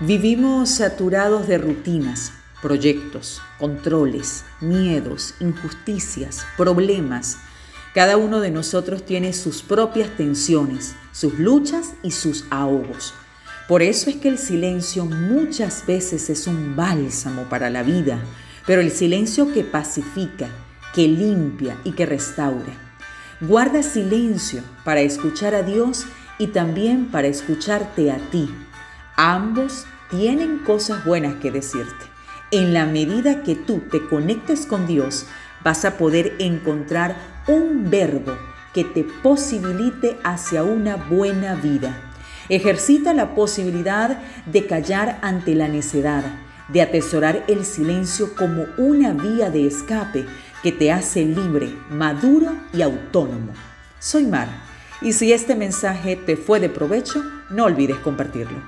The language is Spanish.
Vivimos saturados de rutinas, proyectos, controles, miedos, injusticias, problemas. Cada uno de nosotros tiene sus propias tensiones, sus luchas y sus ahogos. Por eso es que el silencio muchas veces es un bálsamo para la vida, pero el silencio que pacifica, que limpia y que restaura. Guarda silencio para escuchar a Dios y también para escucharte a ti Ambos tienen cosas buenas que decirte. En la medida que tú te conectes con Dios, vas a poder encontrar un verbo que te posibilite hacia una buena vida. Ejercita la posibilidad de callar ante la necedad, de atesorar el silencio como una vía de escape que te hace libre, maduro y autónomo. Soy Mar, y si este mensaje te fue de provecho, no olvides compartirlo.